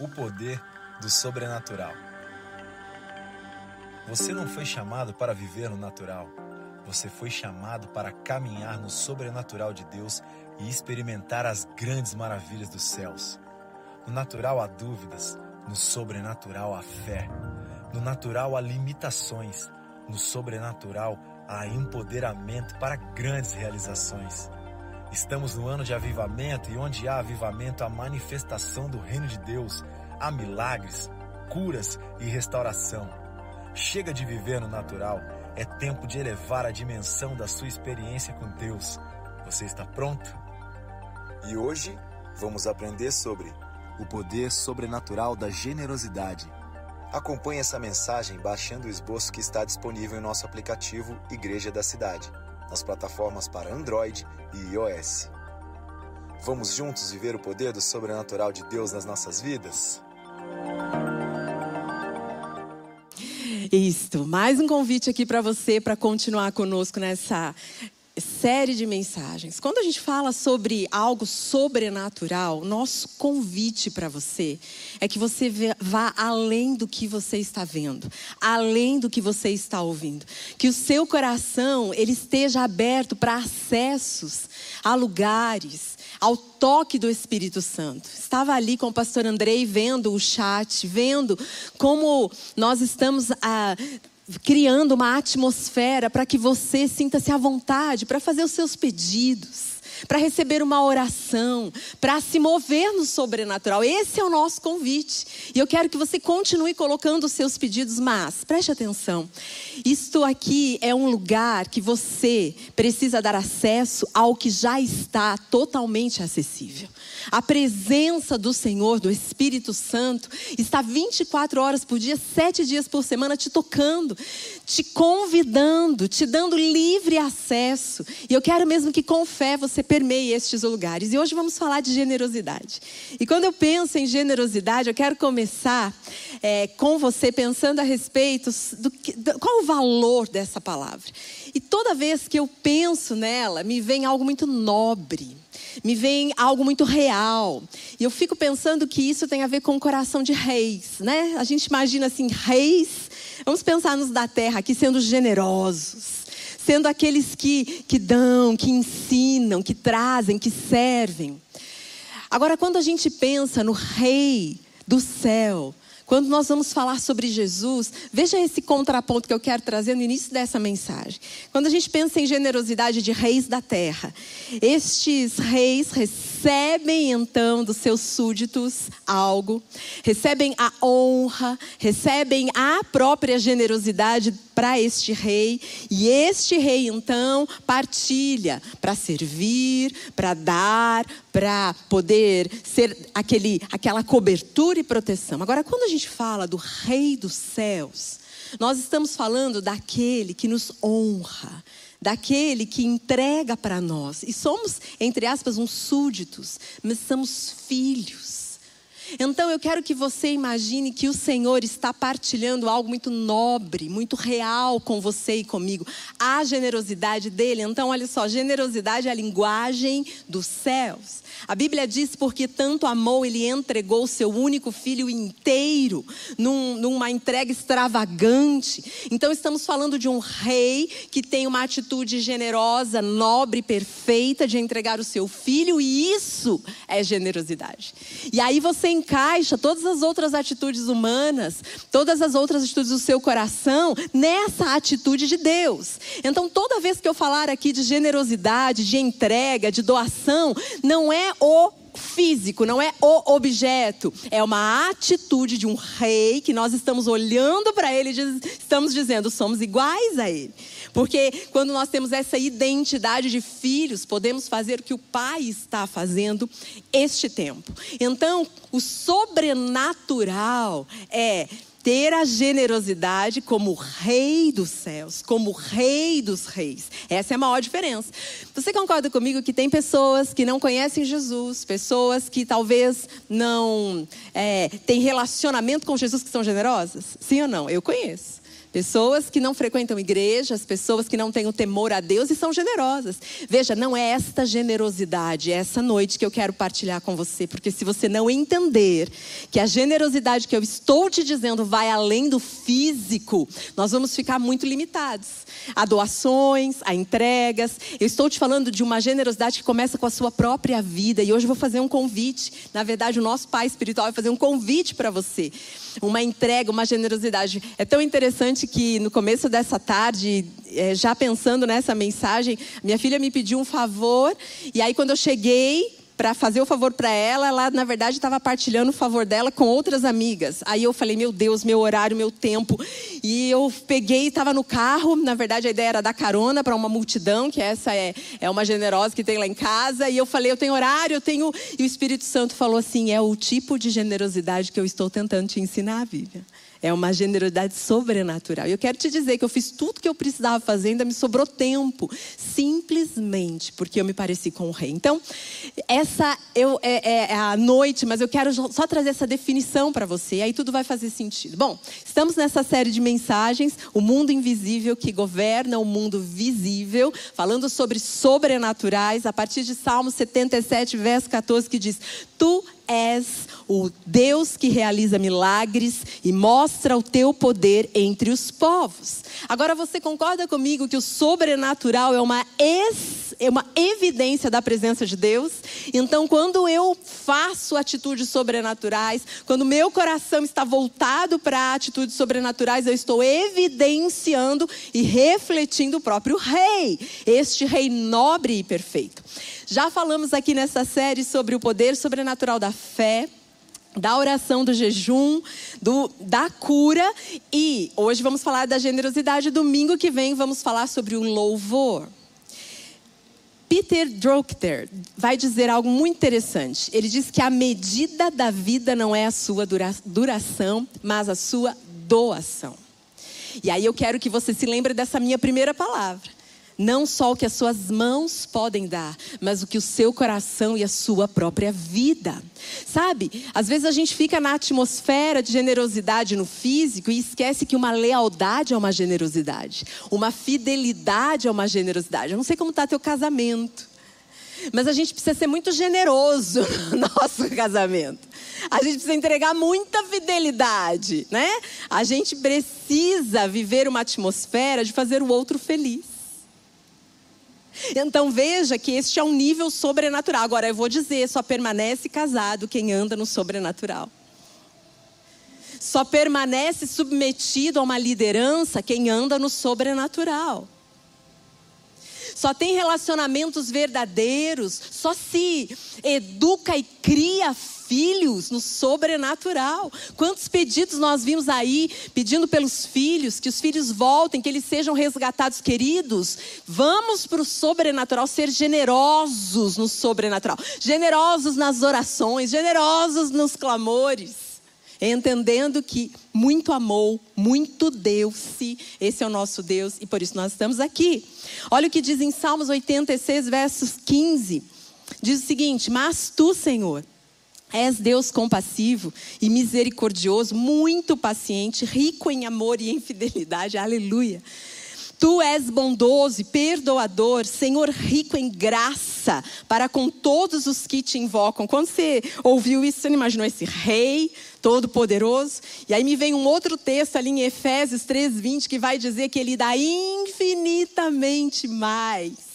o poder do sobrenatural. Você não foi chamado para viver no natural. Você foi chamado para caminhar no sobrenatural de Deus e experimentar as grandes maravilhas dos céus. No natural há dúvidas, no sobrenatural há fé. No natural há limitações, no sobrenatural há empoderamento para grandes realizações. Estamos no ano de avivamento e onde há avivamento, há manifestação do reino de Deus, há milagres, curas e restauração. Chega de viver no natural, é tempo de elevar a dimensão da sua experiência com Deus. Você está pronto? E hoje vamos aprender sobre o poder sobrenatural da generosidade. Acompanhe essa mensagem baixando o esboço que está disponível em nosso aplicativo Igreja da Cidade nas plataformas para Android e iOS. Vamos juntos viver o poder do sobrenatural de Deus nas nossas vidas? Isto, mais um convite aqui para você para continuar conosco nessa série de mensagens. Quando a gente fala sobre algo sobrenatural, nosso convite para você é que você vá além do que você está vendo, além do que você está ouvindo, que o seu coração ele esteja aberto para acessos a lugares, ao toque do Espírito Santo. Estava ali com o pastor Andrei vendo o chat, vendo como nós estamos a criando uma atmosfera para que você sinta-se à vontade para fazer os seus pedidos para receber uma oração, para se mover no sobrenatural. Esse é o nosso convite. E eu quero que você continue colocando os seus pedidos, mas preste atenção. Isto aqui é um lugar que você precisa dar acesso ao que já está totalmente acessível. A presença do Senhor, do Espírito Santo, está 24 horas por dia, sete dias por semana, te tocando, te convidando, te dando livre acesso. E eu quero mesmo que com fé você permeie estes lugares. E hoje vamos falar de generosidade. E quando eu penso em generosidade, eu quero começar é, com você pensando a respeito do, do qual o valor dessa palavra. E toda vez que eu penso nela, me vem algo muito nobre me vem algo muito real. E eu fico pensando que isso tem a ver com o coração de reis, né? A gente imagina assim, reis, vamos pensar nos da terra aqui sendo generosos, sendo aqueles que, que dão, que ensinam, que trazem, que servem. Agora, quando a gente pensa no rei do céu, quando nós vamos falar sobre Jesus, veja esse contraponto que eu quero trazer no início dessa mensagem. Quando a gente pensa em generosidade de reis da terra, estes reis recebem então dos seus súditos algo, recebem a honra, recebem a própria generosidade para este rei, e este rei então partilha para servir, para dar, para poder ser aquele, aquela cobertura e proteção. Agora, quando a gente fala do rei dos céus, nós estamos falando daquele que nos honra, daquele que entrega para nós. E somos, entre aspas, uns súditos, mas somos filhos. Então eu quero que você imagine que o Senhor está partilhando algo muito nobre, muito real com você e comigo. A generosidade dele. Então, olha só, generosidade é a linguagem dos céus. A Bíblia diz: porque tanto amou, ele entregou o seu único filho inteiro, num, numa entrega extravagante. Então, estamos falando de um rei que tem uma atitude generosa, nobre, perfeita de entregar o seu filho, e isso é generosidade. E aí você encaixa todas as outras atitudes humanas, todas as outras atitudes do seu coração nessa atitude de Deus. Então, toda vez que eu falar aqui de generosidade, de entrega, de doação, não é o físico, não é o objeto. É uma atitude de um rei que nós estamos olhando para ele e estamos dizendo, somos iguais a ele. Porque quando nós temos essa identidade de filhos, podemos fazer o que o pai está fazendo este tempo. Então, o sobrenatural é ter a generosidade como rei dos céus, como rei dos reis. Essa é a maior diferença. Você concorda comigo que tem pessoas que não conhecem Jesus, pessoas que talvez não é, têm relacionamento com Jesus que são generosas? Sim ou não? Eu conheço. Pessoas que não frequentam igrejas, pessoas que não têm o temor a Deus e são generosas. Veja, não é esta generosidade, é essa noite que eu quero partilhar com você, porque se você não entender que a generosidade que eu estou te dizendo vai além do físico, nós vamos ficar muito limitados a doações, a entregas. Eu estou te falando de uma generosidade que começa com a sua própria vida e hoje eu vou fazer um convite. Na verdade, o nosso Pai espiritual vai fazer um convite para você. Uma entrega, uma generosidade. É tão interessante interessante que no começo dessa tarde, é, já pensando nessa mensagem, minha filha me pediu um favor, e aí quando eu cheguei para fazer o favor para ela, ela na verdade estava partilhando o favor dela com outras amigas. Aí eu falei, meu Deus, meu horário, meu tempo. E eu peguei, estava no carro. Na verdade a ideia era dar carona para uma multidão, que essa é, é uma generosa que tem lá em casa. E eu falei, eu tenho horário, eu tenho. E o Espírito Santo falou assim: é o tipo de generosidade que eu estou tentando te ensinar, Vivian. É uma generosidade sobrenatural. E eu quero te dizer que eu fiz tudo que eu precisava fazer, ainda me sobrou tempo, simplesmente porque eu me pareci com o rei. Então, essa eu, é, é, é a noite, mas eu quero só trazer essa definição para você, aí tudo vai fazer sentido. Bom, estamos nessa série de mensagens, o mundo invisível que governa o mundo visível, falando sobre sobrenaturais, a partir de Salmo 77, verso 14, que diz: Tu és o Deus que realiza milagres e mostra o teu poder entre os povos. Agora você concorda comigo que o sobrenatural é uma, ex, é uma evidência da presença de Deus? Então, quando eu faço atitudes sobrenaturais, quando meu coração está voltado para atitudes sobrenaturais, eu estou evidenciando e refletindo o próprio Rei, este Rei nobre e perfeito. Já falamos aqui nessa série sobre o poder sobrenatural da fé da oração do jejum, do, da cura e hoje vamos falar da generosidade. Domingo que vem vamos falar sobre o louvor. Peter Drucker vai dizer algo muito interessante. Ele diz que a medida da vida não é a sua dura, duração, mas a sua doação. E aí eu quero que você se lembre dessa minha primeira palavra. Não só o que as suas mãos podem dar, mas o que o seu coração e a sua própria vida. Sabe, às vezes a gente fica na atmosfera de generosidade no físico e esquece que uma lealdade é uma generosidade, uma fidelidade é uma generosidade. Eu não sei como está teu casamento, mas a gente precisa ser muito generoso no nosso casamento. A gente precisa entregar muita fidelidade, né? A gente precisa viver uma atmosfera de fazer o outro feliz. Então veja que este é um nível sobrenatural. Agora eu vou dizer, só permanece casado quem anda no sobrenatural. Só permanece submetido a uma liderança quem anda no sobrenatural. Só tem relacionamentos verdadeiros, só se educa e cria filhos no sobrenatural. Quantos pedidos nós vimos aí pedindo pelos filhos, que os filhos voltem, que eles sejam resgatados, queridos? Vamos para o sobrenatural, ser generosos no sobrenatural, generosos nas orações, generosos nos clamores entendendo que muito amou, muito deu-se, esse é o nosso Deus e por isso nós estamos aqui. Olha o que diz em Salmos 86, versos 15: diz o seguinte: Mas tu, Senhor, És Deus compassivo e misericordioso, muito paciente, rico em amor e em fidelidade. Aleluia. Tu és bondoso e perdoador, Senhor rico em graça para com todos os que te invocam. Quando você ouviu isso, você não imaginou esse rei todo-poderoso? E aí me vem um outro texto ali em Efésios 3:20 que vai dizer que ele dá infinitamente mais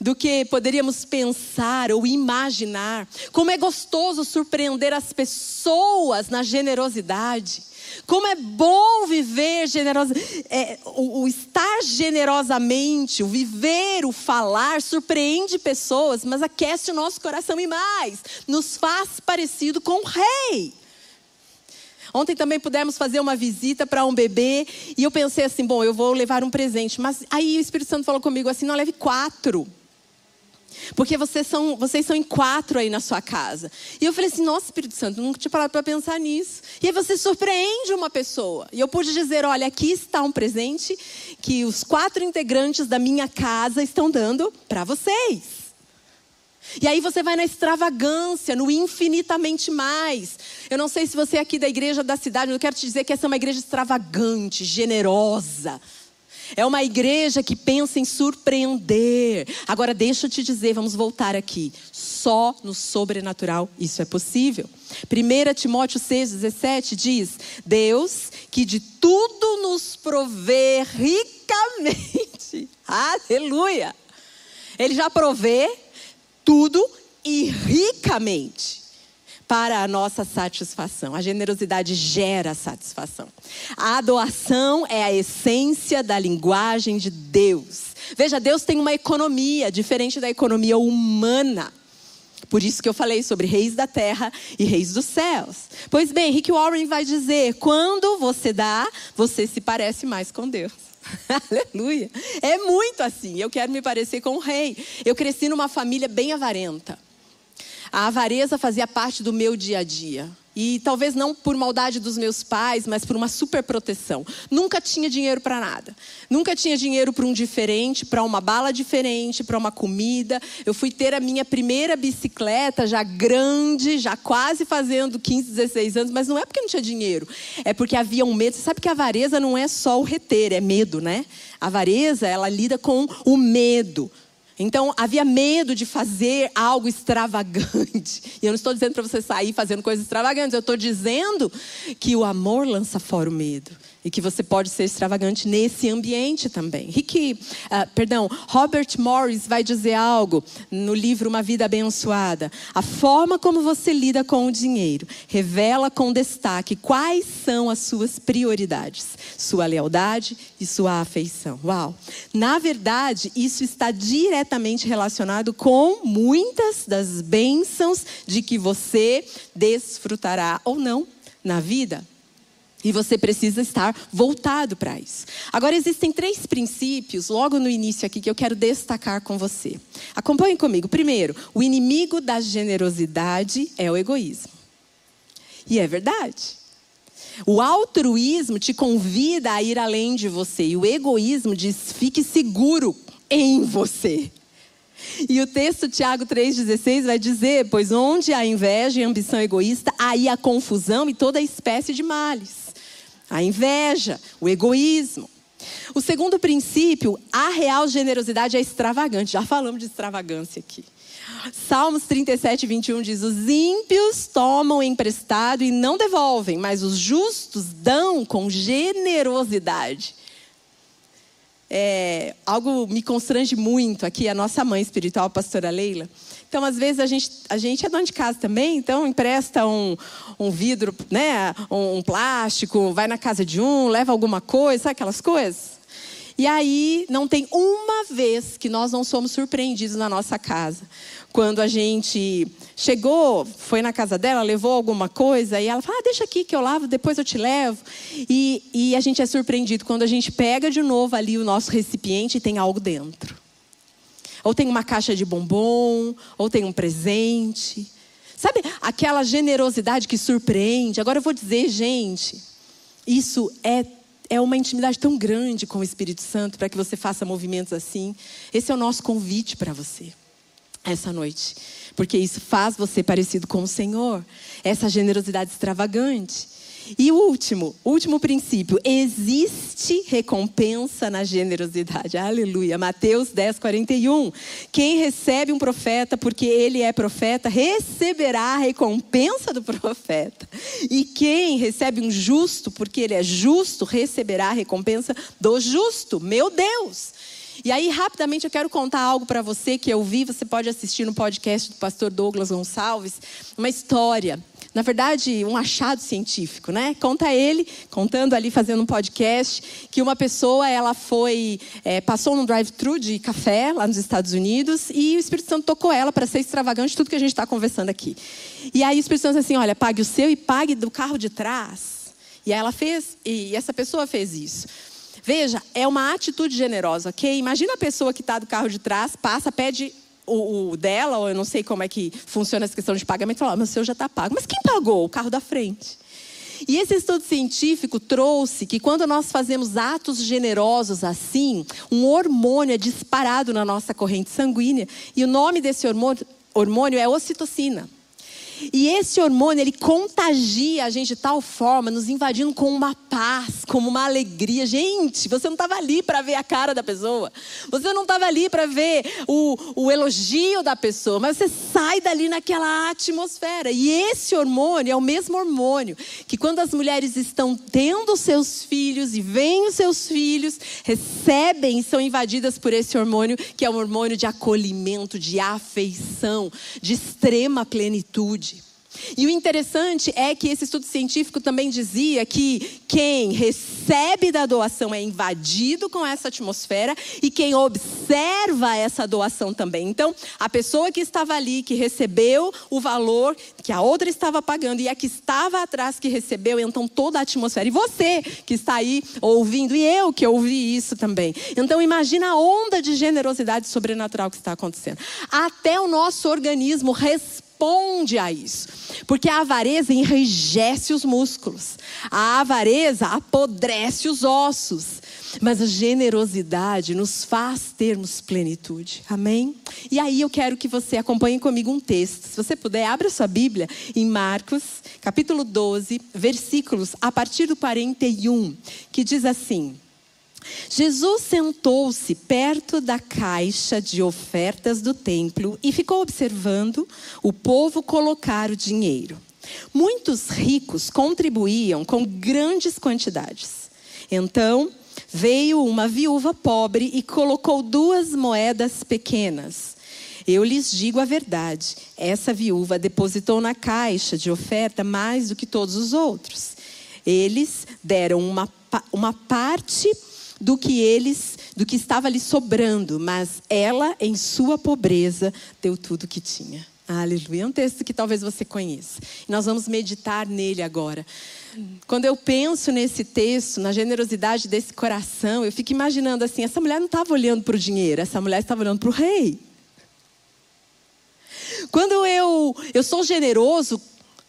do que poderíamos pensar ou imaginar. Como é gostoso surpreender as pessoas na generosidade. Como é bom viver generosa, é, o, o, estar generosamente, o viver, o falar, surpreende pessoas, mas aquece o nosso coração e mais, nos faz parecido com o rei. Ontem também pudemos fazer uma visita para um bebê e eu pensei assim: bom, eu vou levar um presente. Mas aí o Espírito Santo falou comigo assim: não leve quatro. Porque vocês são, vocês são em quatro aí na sua casa. E eu falei assim: nossa, Espírito Santo, nunca tinha parado para pensar nisso. E aí você surpreende uma pessoa. E eu pude dizer: olha, aqui está um presente que os quatro integrantes da minha casa estão dando para vocês. E aí você vai na extravagância, no infinitamente mais. Eu não sei se você é aqui da igreja da cidade, eu quero te dizer que essa é uma igreja extravagante, generosa. É uma igreja que pensa em surpreender. Agora, deixa eu te dizer, vamos voltar aqui. Só no sobrenatural isso é possível. 1 Timóteo 6,17 diz: Deus que de tudo nos provê ricamente. Aleluia! Ele já provê tudo e ricamente para a nossa satisfação. A generosidade gera satisfação. A doação é a essência da linguagem de Deus. Veja, Deus tem uma economia diferente da economia humana. Por isso que eu falei sobre reis da terra e reis dos céus. Pois bem, Rick Warren vai dizer: quando você dá, você se parece mais com Deus. Aleluia. É muito assim. Eu quero me parecer com o rei. Eu cresci numa família bem avarenta. A avareza fazia parte do meu dia a dia. E talvez não por maldade dos meus pais, mas por uma superproteção. Nunca tinha dinheiro para nada. Nunca tinha dinheiro para um diferente, para uma bala diferente, para uma comida. Eu fui ter a minha primeira bicicleta já grande, já quase fazendo 15, 16 anos, mas não é porque não tinha dinheiro. É porque havia um medo. Você sabe que a avareza não é só o reter, é medo, né? A avareza, ela lida com o medo. Então havia medo de fazer algo extravagante. E eu não estou dizendo para você sair fazendo coisas extravagantes, eu estou dizendo que o amor lança fora o medo e que você pode ser extravagante nesse ambiente também. Rick, uh, perdão, Robert Morris vai dizer algo no livro Uma Vida Abençoada. A forma como você lida com o dinheiro revela com destaque quais são as suas prioridades, sua lealdade e sua afeição. Uau! Na verdade, isso está diretamente relacionado com muitas das bênçãos de que você desfrutará ou não na vida. E você precisa estar voltado para isso. Agora, existem três princípios, logo no início aqui, que eu quero destacar com você. Acompanhe comigo. Primeiro, o inimigo da generosidade é o egoísmo. E é verdade. O altruísmo te convida a ir além de você. E o egoísmo diz: fique seguro em você. E o texto Tiago 3,16 vai dizer: Pois onde há inveja e ambição egoísta, aí há confusão e toda espécie de males a inveja, o egoísmo. O segundo princípio, a real generosidade é extravagante. Já falamos de extravagância aqui. Salmos 37, 21 diz: Os ímpios tomam emprestado e não devolvem, mas os justos dão com generosidade. É, algo me constrange muito aqui, a nossa mãe espiritual, a pastora Leila. Então, às vezes, a gente, a gente é dono de casa também, então empresta um, um vidro, né, um, um plástico, vai na casa de um, leva alguma coisa, sabe aquelas coisas? E aí, não tem uma vez que nós não somos surpreendidos na nossa casa. Quando a gente chegou, foi na casa dela, levou alguma coisa, e ela fala: ah, deixa aqui que eu lavo, depois eu te levo. E, e a gente é surpreendido quando a gente pega de novo ali o nosso recipiente e tem algo dentro. Ou tem uma caixa de bombom, ou tem um presente. Sabe aquela generosidade que surpreende? Agora eu vou dizer, gente, isso é é uma intimidade tão grande com o Espírito Santo para que você faça movimentos assim. Esse é o nosso convite para você essa noite, porque isso faz você parecido com o Senhor. Essa generosidade extravagante. E o último, último princípio, existe recompensa na generosidade. Aleluia. Mateus 10, 41. Quem recebe um profeta porque ele é profeta, receberá a recompensa do profeta. E quem recebe um justo porque ele é justo, receberá a recompensa do justo. Meu Deus! E aí, rapidamente, eu quero contar algo para você que eu vi. Você pode assistir no podcast do pastor Douglas Gonçalves. Uma história na verdade, um achado científico, né? Conta ele, contando ali, fazendo um podcast, que uma pessoa, ela foi, é, passou num drive-thru de café lá nos Estados Unidos e o Espírito Santo tocou ela para ser extravagante tudo que a gente está conversando aqui. E aí o Espírito Santo disse assim, olha, pague o seu e pague do carro de trás. E ela fez, e essa pessoa fez isso. Veja, é uma atitude generosa, ok? Imagina a pessoa que está do carro de trás, passa, pede o, o, dela, ou eu não sei como é que funciona essa questão de pagamento, fala, ah, mas o seu já está pago. Mas quem pagou? O carro da frente. E esse estudo científico trouxe que quando nós fazemos atos generosos assim, um hormônio é disparado na nossa corrente sanguínea, e o nome desse hormônio hormônio é ocitocina. E esse hormônio, ele contagia a gente de tal forma, nos invadindo com uma paz, com uma alegria. Gente, você não estava ali para ver a cara da pessoa. Você não estava ali para ver o, o elogio da pessoa. Mas você sai dali naquela atmosfera. E esse hormônio é o mesmo hormônio que quando as mulheres estão tendo seus filhos e veem os seus filhos, recebem e são invadidas por esse hormônio, que é um hormônio de acolhimento, de afeição, de extrema plenitude. E o interessante é que esse estudo científico também dizia que quem recebe da doação é invadido com essa atmosfera e quem observa essa doação também. Então, a pessoa que estava ali, que recebeu o valor que a outra estava pagando e a que estava atrás que recebeu, então toda a atmosfera. E você que está aí ouvindo, e eu que ouvi isso também. Então, imagina a onda de generosidade sobrenatural que está acontecendo. Até o nosso organismo responde responde a isso. Porque a avareza enrijece os músculos, a avareza apodrece os ossos, mas a generosidade nos faz termos plenitude. Amém? E aí eu quero que você acompanhe comigo um texto. Se você puder, abra sua Bíblia em Marcos, capítulo 12, versículos a partir do 41, que diz assim: Jesus sentou-se perto da caixa de ofertas do templo e ficou observando o povo colocar o dinheiro. Muitos ricos contribuíam com grandes quantidades. Então, veio uma viúva pobre e colocou duas moedas pequenas. Eu lhes digo a verdade: essa viúva depositou na caixa de oferta mais do que todos os outros. Eles deram uma, uma parte do que eles, do que estava lhe sobrando, mas ela, em sua pobreza, deu tudo o que tinha. Aleluia. É um texto que talvez você conheça. Nós vamos meditar nele agora. Quando eu penso nesse texto, na generosidade desse coração, eu fico imaginando assim: essa mulher não estava olhando para o dinheiro, essa mulher estava olhando para o rei. Quando eu, eu sou generoso,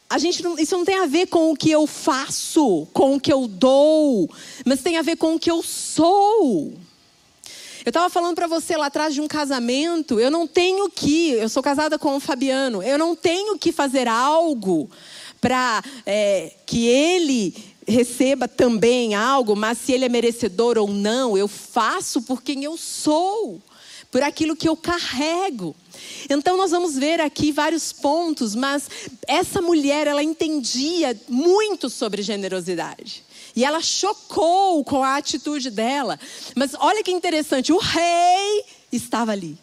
a gente não, isso não tem a ver com o que eu faço, com o que eu dou, mas tem a ver com o que eu sou. Eu estava falando para você lá atrás de um casamento, eu não tenho que, eu sou casada com o Fabiano, eu não tenho que fazer algo para é, que ele receba também algo, mas se ele é merecedor ou não, eu faço por quem eu sou, por aquilo que eu carrego. Então nós vamos ver aqui vários pontos, mas essa mulher, ela entendia muito sobre generosidade. E ela chocou com a atitude dela. Mas olha que interessante, o rei estava ali.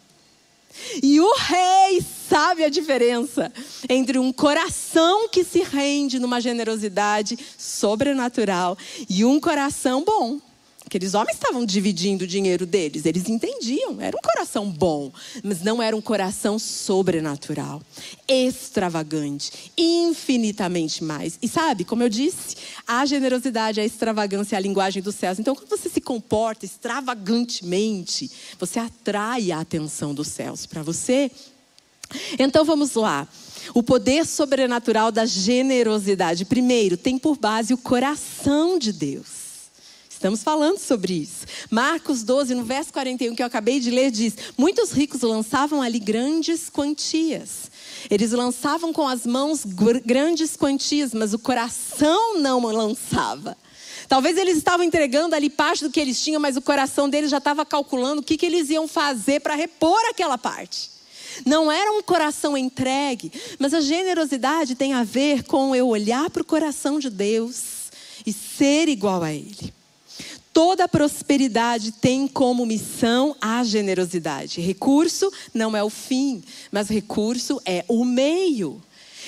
E o rei sabe a diferença entre um coração que se rende numa generosidade sobrenatural e um coração bom. Aqueles homens estavam dividindo o dinheiro deles, eles entendiam, era um coração bom, mas não era um coração sobrenatural, extravagante, infinitamente mais. E sabe, como eu disse, a generosidade, a extravagância é a linguagem dos céus. Então, quando você se comporta extravagantemente, você atrai a atenção dos céus para você. Então, vamos lá. O poder sobrenatural da generosidade. Primeiro, tem por base o coração de Deus. Estamos falando sobre isso. Marcos 12, no verso 41 que eu acabei de ler, diz: Muitos ricos lançavam ali grandes quantias. Eles lançavam com as mãos grandes quantias, mas o coração não lançava. Talvez eles estavam entregando ali parte do que eles tinham, mas o coração deles já estava calculando o que, que eles iam fazer para repor aquela parte. Não era um coração entregue, mas a generosidade tem a ver com eu olhar para o coração de Deus e ser igual a Ele. Toda prosperidade tem como missão a generosidade. Recurso não é o fim, mas recurso é o meio.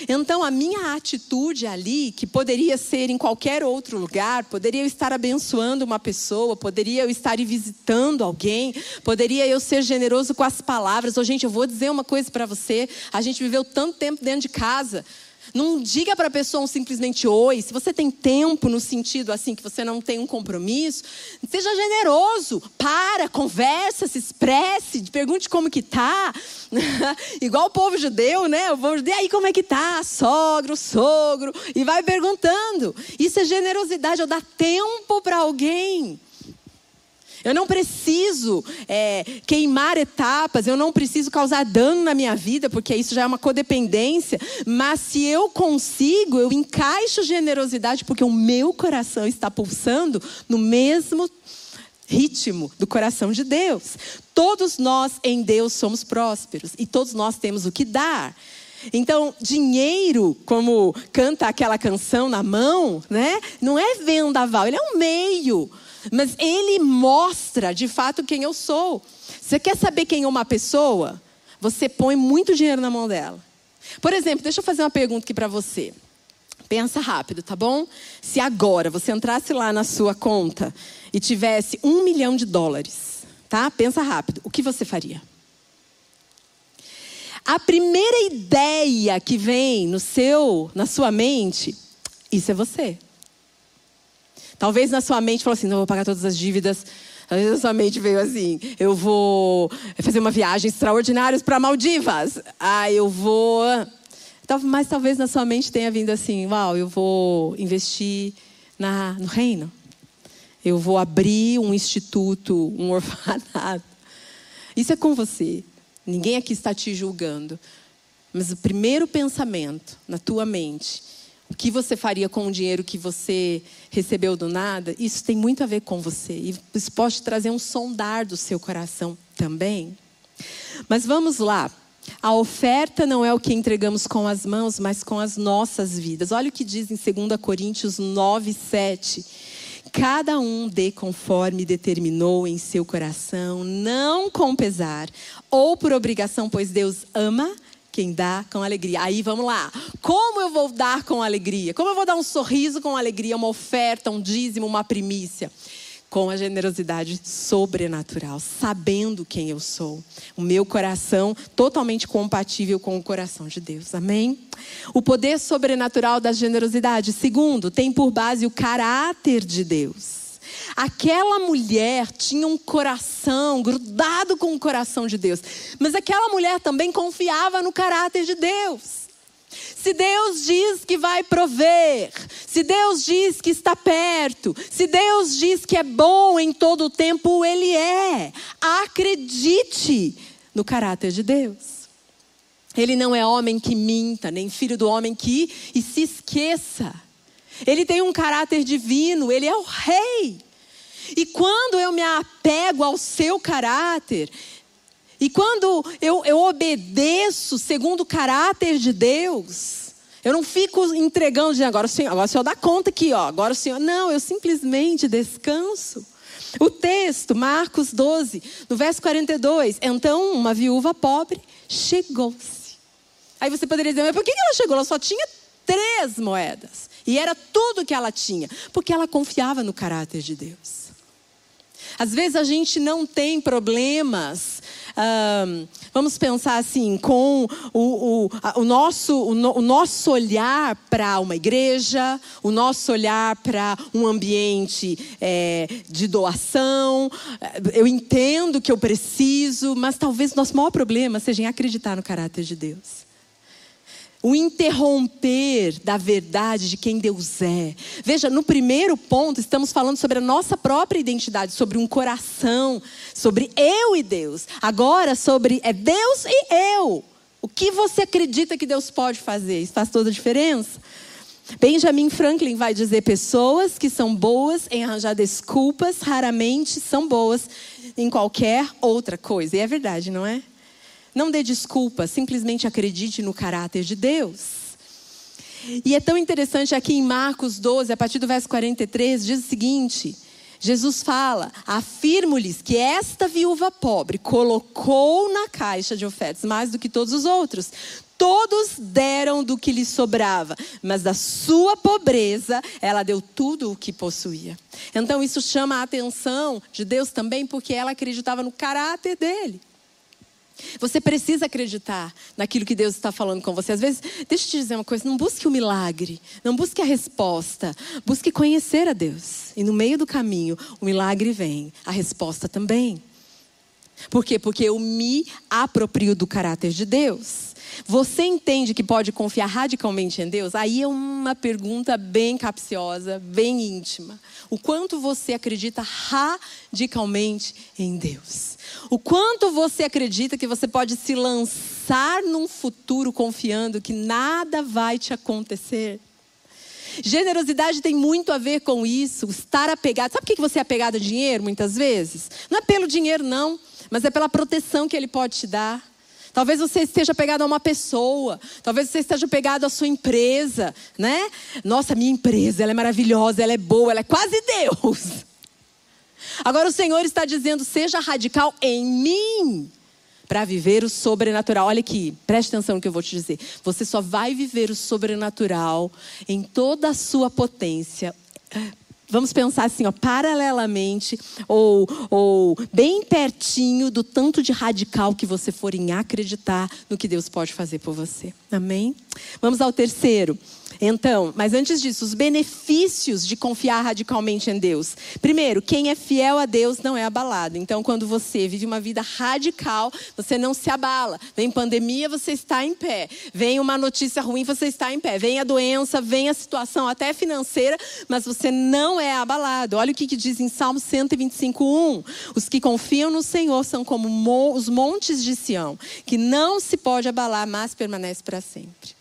Então, a minha atitude ali, que poderia ser em qualquer outro lugar, poderia eu estar abençoando uma pessoa, poderia eu estar visitando alguém, poderia eu ser generoso com as palavras. Ou, gente, eu vou dizer uma coisa para você: a gente viveu tanto tempo dentro de casa, não diga para a pessoa um simplesmente oi. Se você tem tempo no sentido assim que você não tem um compromisso, seja generoso. Para, conversa, se expresse, pergunte como que tá. Igual o povo judeu, né? O povo judeu, aí como é que tá? Sogro, sogro, e vai perguntando. Isso é generosidade, eu dar tempo para alguém. Eu não preciso é, queimar etapas, eu não preciso causar dano na minha vida, porque isso já é uma codependência. Mas se eu consigo, eu encaixo generosidade, porque o meu coração está pulsando no mesmo ritmo do coração de Deus. Todos nós em Deus somos prósperos e todos nós temos o que dar. Então, dinheiro, como canta aquela canção na mão, né? Não é vendaval, ele é um meio. Mas ele mostra de fato quem eu sou. Você quer saber quem é uma pessoa? Você põe muito dinheiro na mão dela. Por exemplo, deixa eu fazer uma pergunta aqui para você. Pensa rápido, tá bom? Se agora você entrasse lá na sua conta e tivesse um milhão de dólares, tá? Pensa rápido. O que você faria? A primeira ideia que vem no seu, na sua mente, isso é você. Talvez na sua mente falou assim: não vou pagar todas as dívidas. Talvez na sua mente veio assim: eu vou fazer uma viagem extraordinária para Maldivas. Ah, eu vou. Mas talvez na sua mente tenha vindo assim: uau, eu vou investir na, no reino. Eu vou abrir um instituto, um orfanato. Isso é com você. Ninguém aqui está te julgando. Mas o primeiro pensamento na tua mente, o que você faria com o dinheiro que você recebeu do nada, isso tem muito a ver com você. E isso pode trazer um sondar do seu coração também. Mas vamos lá. A oferta não é o que entregamos com as mãos, mas com as nossas vidas. Olha o que diz em 2 Coríntios 9, 7 cada um dê conforme determinou em seu coração, não com pesar ou por obrigação, pois Deus ama quem dá com alegria. Aí vamos lá. Como eu vou dar com alegria? Como eu vou dar um sorriso com alegria, uma oferta, um dízimo, uma primícia? Com a generosidade sobrenatural, sabendo quem eu sou. O meu coração totalmente compatível com o coração de Deus. Amém? O poder sobrenatural da generosidade. Segundo, tem por base o caráter de Deus. Aquela mulher tinha um coração grudado com o coração de Deus, mas aquela mulher também confiava no caráter de Deus. Se Deus diz que vai prover, se Deus diz que está perto, se Deus diz que é bom em todo o tempo, Ele é. Acredite no caráter de Deus. Ele não é homem que minta, nem filho do homem que e se esqueça. Ele tem um caráter divino, ele é o rei. E quando eu me apego ao seu caráter, e quando eu, eu obedeço segundo o caráter de Deus, eu não fico entregando de agora o Senhor, agora o Senhor dá conta aqui, ó, agora o Senhor. Não, eu simplesmente descanso. O texto, Marcos 12, no verso 42. Então, uma viúva pobre chegou-se. Aí você poderia dizer, mas por que ela chegou? Ela só tinha três moedas. E era tudo que ela tinha. Porque ela confiava no caráter de Deus. Às vezes a gente não tem problemas. Um, vamos pensar assim, com o, o, o nosso, o, o nosso olhar para uma igreja, o nosso olhar para um ambiente é, de doação. Eu entendo que eu preciso, mas talvez o nosso maior problema seja em acreditar no caráter de Deus o interromper da verdade de quem Deus é. Veja, no primeiro ponto, estamos falando sobre a nossa própria identidade, sobre um coração, sobre eu e Deus. Agora, sobre é Deus e eu. O que você acredita que Deus pode fazer? Isso faz toda a diferença. Benjamin Franklin vai dizer: pessoas que são boas em arranjar desculpas raramente são boas em qualquer outra coisa. E é verdade, não é? Não dê desculpa, simplesmente acredite no caráter de Deus. E é tão interessante aqui em Marcos 12, a partir do verso 43, diz o seguinte: Jesus fala: afirmo-lhes que esta viúva pobre colocou na caixa de ofertas mais do que todos os outros. Todos deram do que lhe sobrava, mas da sua pobreza ela deu tudo o que possuía. Então isso chama a atenção de Deus também, porque ela acreditava no caráter dele. Você precisa acreditar naquilo que Deus está falando com você. Às vezes, deixa eu te dizer uma coisa: não busque o milagre, não busque a resposta, busque conhecer a Deus. E no meio do caminho, o milagre vem, a resposta também. Por quê? Porque eu me aproprio do caráter de Deus. Você entende que pode confiar radicalmente em Deus? Aí é uma pergunta bem capciosa, bem íntima. O quanto você acredita radicalmente em Deus? O quanto você acredita que você pode se lançar num futuro confiando que nada vai te acontecer? Generosidade tem muito a ver com isso, estar apegado. Sabe por que você é apegado a dinheiro muitas vezes? Não é pelo dinheiro, não, mas é pela proteção que ele pode te dar. Talvez você esteja pegado a uma pessoa, talvez você esteja pegado à sua empresa, né? Nossa, minha empresa, ela é maravilhosa, ela é boa, ela é quase Deus. Agora o Senhor está dizendo: seja radical em mim para viver o sobrenatural. Olha aqui, preste atenção no que eu vou te dizer. Você só vai viver o sobrenatural em toda a sua potência Vamos pensar assim, ó, paralelamente ou, ou bem pertinho do tanto de radical que você for em acreditar no que Deus pode fazer por você. Amém? Vamos ao terceiro. Então, mas antes disso, os benefícios de confiar radicalmente em Deus. Primeiro, quem é fiel a Deus não é abalado. Então, quando você vive uma vida radical, você não se abala. Vem pandemia, você está em pé. Vem uma notícia ruim, você está em pé. Vem a doença, vem a situação até financeira, mas você não é abalado. Olha o que, que diz em Salmo 125:1. Os que confiam no Senhor são como os montes de Sião, que não se pode abalar, mas permanece para sempre.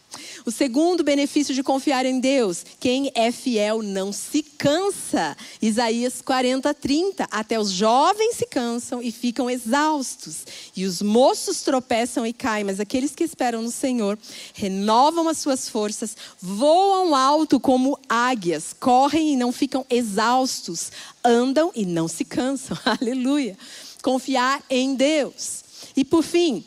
O segundo benefício de confiar em Deus, quem é fiel não se cansa. Isaías 40, 30. Até os jovens se cansam e ficam exaustos, e os moços tropeçam e caem, mas aqueles que esperam no Senhor renovam as suas forças, voam alto como águias, correm e não ficam exaustos, andam e não se cansam. Aleluia. Confiar em Deus. E por fim,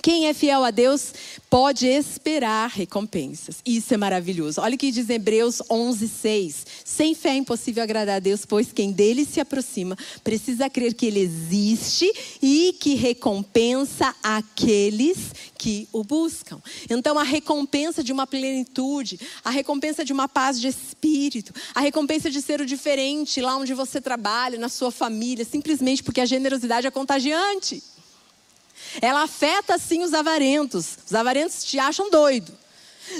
quem é fiel a Deus pode esperar recompensas. Isso é maravilhoso. Olha o que diz Hebreus 11:6. Sem fé é impossível agradar a Deus, pois quem dele se aproxima precisa crer que ele existe e que recompensa aqueles que o buscam. Então a recompensa de uma plenitude, a recompensa de uma paz de espírito, a recompensa de ser o diferente lá onde você trabalha, na sua família, simplesmente porque a generosidade é contagiante. Ela afeta sim os avarentos. Os avarentos te acham doido.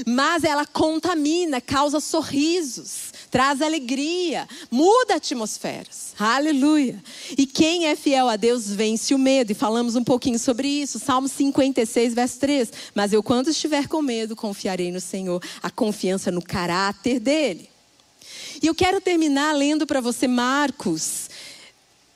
Mas ela contamina, causa sorrisos, traz alegria, muda atmosferas. Aleluia. E quem é fiel a Deus vence o medo. E falamos um pouquinho sobre isso. Salmo 56, verso 3. Mas eu, quando estiver com medo, confiarei no Senhor. A confiança no caráter dele. E eu quero terminar lendo para você Marcos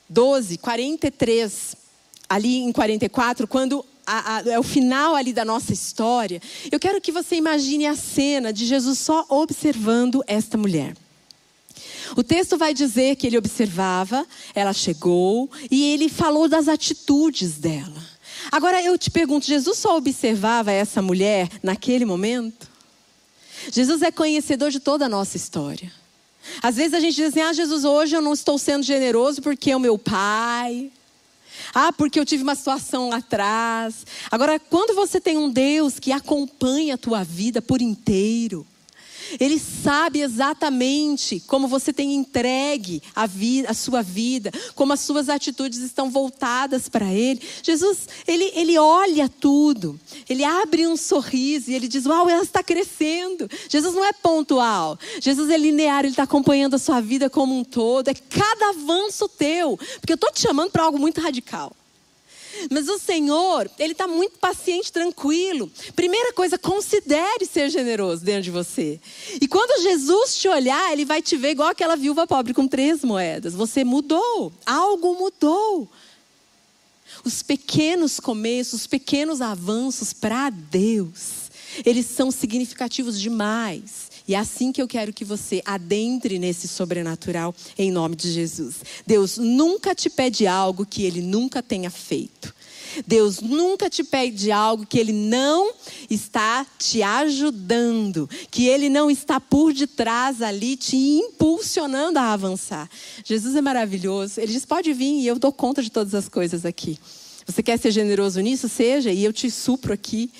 12, 43 ali em 44, quando a, a, é o final ali da nossa história, eu quero que você imagine a cena de Jesus só observando esta mulher. O texto vai dizer que ele observava, ela chegou e ele falou das atitudes dela. Agora eu te pergunto, Jesus só observava essa mulher naquele momento? Jesus é conhecedor de toda a nossa história. Às vezes a gente diz assim: ah, Jesus, hoje eu não estou sendo generoso porque o meu pai, ah, porque eu tive uma situação lá atrás. Agora, quando você tem um Deus que acompanha a tua vida por inteiro, ele sabe exatamente como você tem entregue a, a sua vida, como as suas atitudes estão voltadas para Ele. Jesus, ele, ele olha tudo, ele abre um sorriso e ele diz: Uau, ela está crescendo. Jesus não é pontual, Jesus é linear, ele está acompanhando a sua vida como um todo. É cada avanço teu, porque eu estou te chamando para algo muito radical. Mas o Senhor, Ele está muito paciente, tranquilo. Primeira coisa, considere ser generoso dentro de você. E quando Jesus te olhar, Ele vai te ver igual aquela viúva pobre com três moedas. Você mudou, algo mudou. Os pequenos começos, os pequenos avanços para Deus, eles são significativos demais. E é assim que eu quero que você adentre nesse sobrenatural em nome de Jesus. Deus nunca te pede algo que ele nunca tenha feito. Deus nunca te pede algo que Ele não está te ajudando, que Ele não está por detrás ali te impulsionando a avançar. Jesus é maravilhoso. Ele diz: pode vir e eu dou conta de todas as coisas aqui. Você quer ser generoso nisso? Seja, e eu te supro aqui.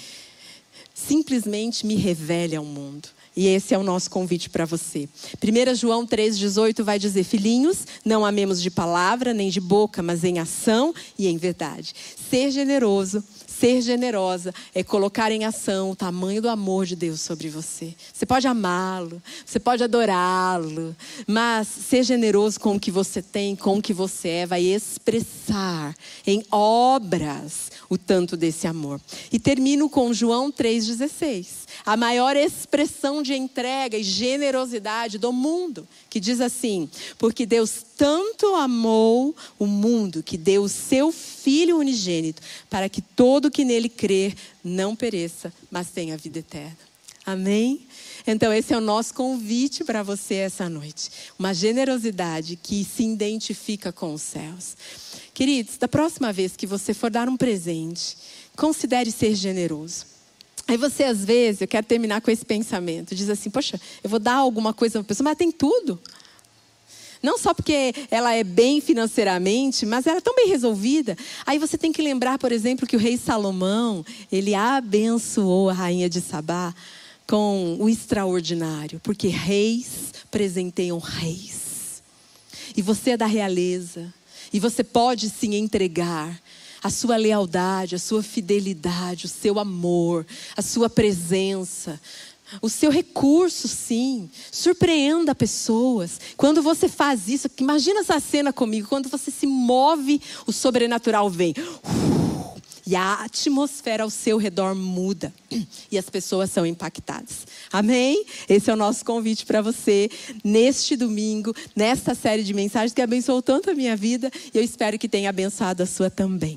Simplesmente me revele ao mundo. E esse é o nosso convite para você. 1 João 3,18 vai dizer: Filhinhos, não amemos de palavra nem de boca, mas em ação e em verdade. Ser generoso Ser generosa é colocar em ação o tamanho do amor de Deus sobre você. Você pode amá-lo, você pode adorá-lo, mas ser generoso com o que você tem, com o que você é, vai expressar em obras o tanto desse amor. E termino com João 3,16, a maior expressão de entrega e generosidade do mundo, que diz assim: Porque Deus tanto amou o mundo que deu o seu Filho unigênito, para que todo que nele crer não pereça, mas tenha vida eterna. Amém? Então, esse é o nosso convite para você essa noite. Uma generosidade que se identifica com os céus. Queridos, da próxima vez que você for dar um presente, considere ser generoso. Aí você, às vezes, eu quero terminar com esse pensamento, diz assim: Poxa, eu vou dar alguma coisa para a pessoa, mas tem tudo. Não só porque ela é bem financeiramente, mas ela é tão bem resolvida. Aí você tem que lembrar, por exemplo, que o rei Salomão, ele abençoou a rainha de Sabá com o extraordinário, porque reis presenteiam reis. E você é da realeza, e você pode sim entregar a sua lealdade, a sua fidelidade, o seu amor, a sua presença, o seu recurso, sim. Surpreenda pessoas. Quando você faz isso, imagina essa cena comigo. Quando você se move, o sobrenatural vem. E a atmosfera ao seu redor muda. E as pessoas são impactadas. Amém? Esse é o nosso convite para você neste domingo, nesta série de mensagens que abençoou tanto a minha vida. E eu espero que tenha abençoado a sua também.